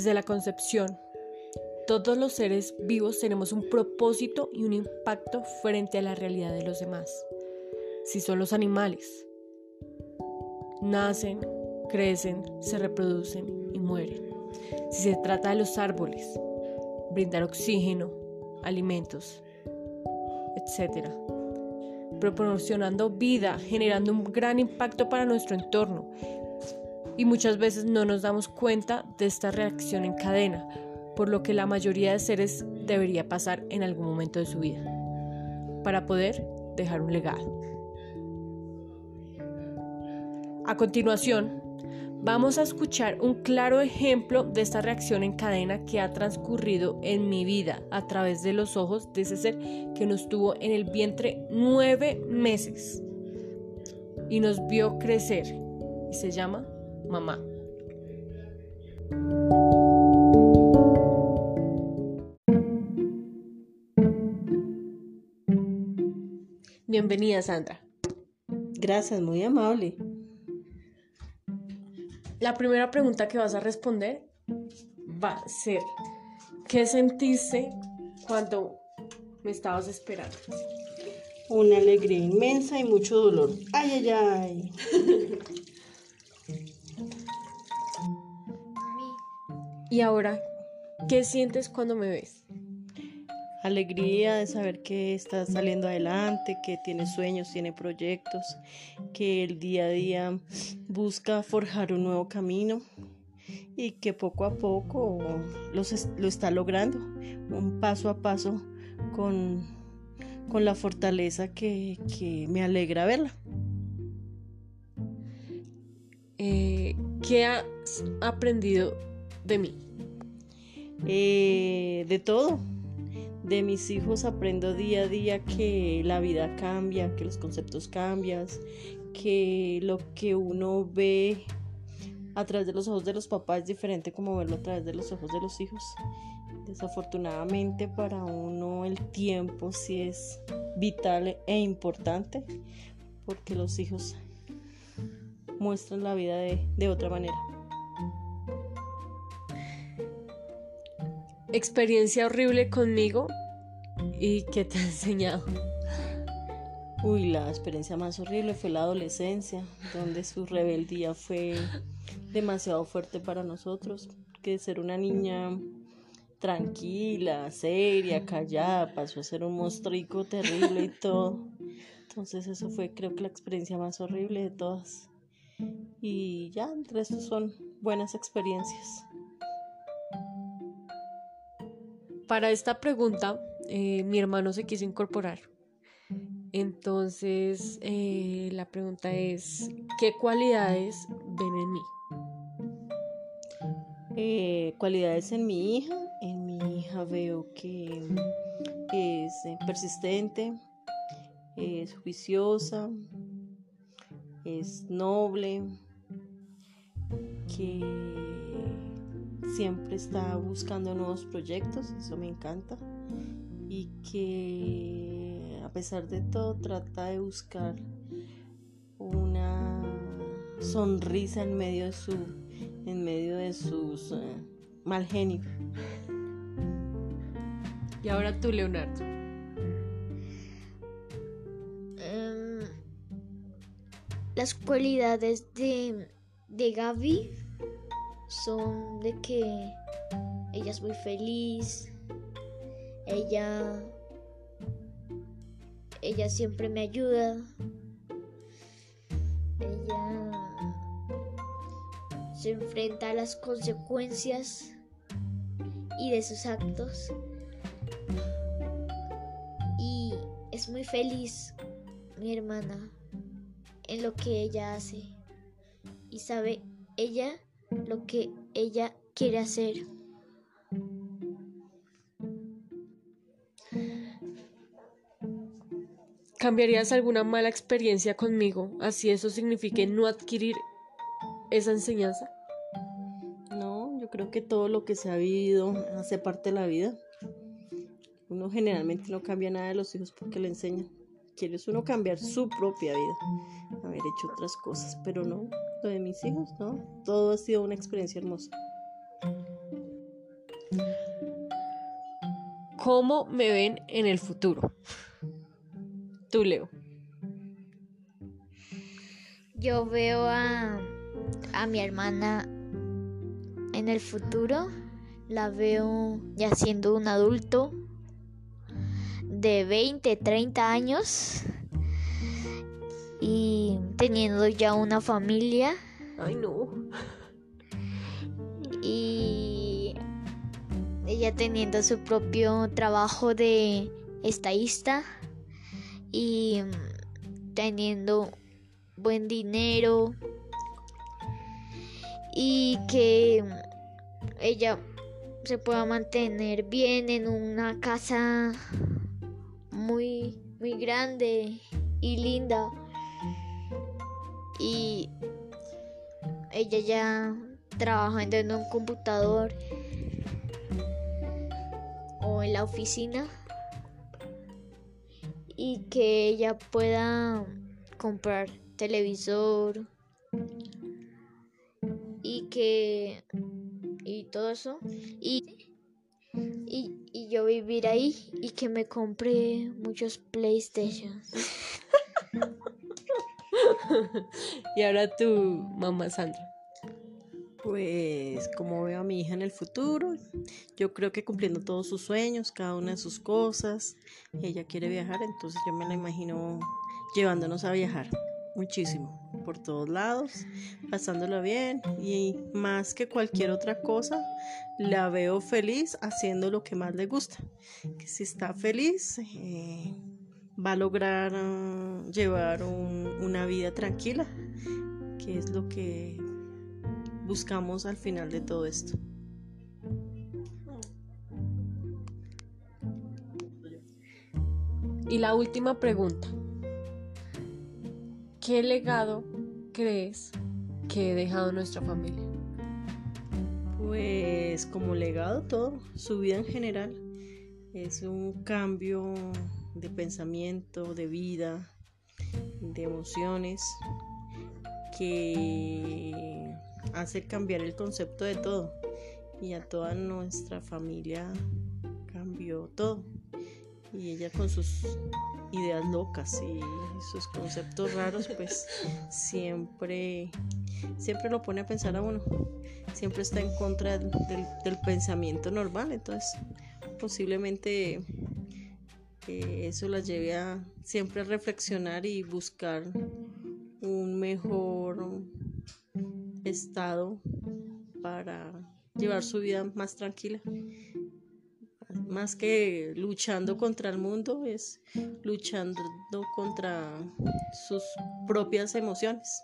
Desde la concepción, todos los seres vivos tenemos un propósito y un impacto frente a la realidad de los demás. Si son los animales, nacen, crecen, se reproducen y mueren. Si se trata de los árboles, brindar oxígeno, alimentos, etc. Proporcionando vida, generando un gran impacto para nuestro entorno. Y muchas veces no nos damos cuenta de esta reacción en cadena, por lo que la mayoría de seres debería pasar en algún momento de su vida, para poder dejar un legado. A continuación, vamos a escuchar un claro ejemplo de esta reacción en cadena que ha transcurrido en mi vida a través de los ojos de ese ser que nos tuvo en el vientre nueve meses y nos vio crecer y se llama mamá. Bienvenida, Sandra. Gracias, muy amable. La primera pregunta que vas a responder va a ser, ¿qué sentiste cuando me estabas esperando? Una alegría inmensa y mucho dolor. Ay, ay, ay. y ahora, ¿qué sientes cuando me ves? alegría de saber que estás saliendo adelante, que tiene sueños, tiene proyectos, que el día a día busca forjar un nuevo camino y que poco a poco lo está logrando, un paso a paso con, con la fortaleza que, me alegra verla. Eh, ¿Qué has aprendido de mí? Eh, de todo de mis hijos aprendo día a día que la vida cambia, que los conceptos cambian, que lo que uno ve a través de los ojos de los papás es diferente como verlo a través de los ojos de los hijos. Desafortunadamente para uno el tiempo sí es vital e importante porque los hijos muestran la vida de, de otra manera. Experiencia horrible conmigo ¿Y qué te ha enseñado? Uy, la experiencia más horrible fue la adolescencia, donde su rebeldía fue demasiado fuerte para nosotros, que ser una niña tranquila, seria, callada, pasó a ser un monstruico terrible y todo. Entonces eso fue creo que la experiencia más horrible de todas. Y ya, el resto son buenas experiencias. Para esta pregunta eh, mi hermano se quiso incorporar. Entonces, eh, la pregunta es, ¿qué cualidades ven en mí? Eh, cualidades en mi hija. En mi hija veo que es persistente, es juiciosa, es noble, que siempre está buscando nuevos proyectos, eso me encanta y que a pesar de todo trata de buscar una sonrisa en medio de su en medio de sus eh, mal genio. Y ahora tú, Leonardo. Em, las cualidades de, de Gaby son de que ella es muy feliz, ella ella siempre me ayuda. Ella se enfrenta a las consecuencias y de sus actos. Y es muy feliz mi hermana en lo que ella hace. Y sabe ella lo que ella quiere hacer. ¿Cambiarías alguna mala experiencia conmigo, así eso signifique no adquirir esa enseñanza? No, yo creo que todo lo que se ha vivido hace parte de la vida. Uno generalmente no cambia nada de los hijos porque le enseñan quiere es uno cambiar su propia vida, haber hecho otras cosas, pero no, lo de mis hijos, no, todo ha sido una experiencia hermosa. ¿Cómo me ven en el futuro? Tú, Leo. Yo veo a, a mi hermana en el futuro, la veo ya siendo un adulto, de 20, 30 años y teniendo ya una familia. Ay, no. Y ella teniendo su propio trabajo de estadista y teniendo buen dinero y que ella se pueda mantener bien en una casa muy muy grande y linda. Y ella ya trabajando en un computador o en la oficina. Y que ella pueda comprar televisor y que y todo eso. Y yo vivir ahí y que me compre muchos PlayStations. y ahora tu mamá Sandra. Pues como veo a mi hija en el futuro, yo creo que cumpliendo todos sus sueños, cada una de sus cosas, ella quiere viajar, entonces yo me la imagino llevándonos a viajar muchísimo, por todos lados, pasándola bien y más que cualquier otra cosa, la veo feliz haciendo lo que más le gusta. Que si está feliz, eh, va a lograr uh, llevar un, una vida tranquila, que es lo que buscamos al final de todo esto. Y la última pregunta. ¿Qué legado crees que he dejado nuestra familia? Pues como legado todo, su vida en general. Es un cambio de pensamiento, de vida, de emociones que hace cambiar el concepto de todo. Y a toda nuestra familia cambió todo. Y ella con sus ideas locas y sus conceptos raros pues siempre siempre lo pone a pensar a uno. Siempre está en contra del, pensamiento normal entonces posiblemente eh, eso la lleve a siempre a reflexionar y buscar un mejor estado para llevar su vida más tranquila más que luchando contra el mundo, es luchando contra sus propias emociones.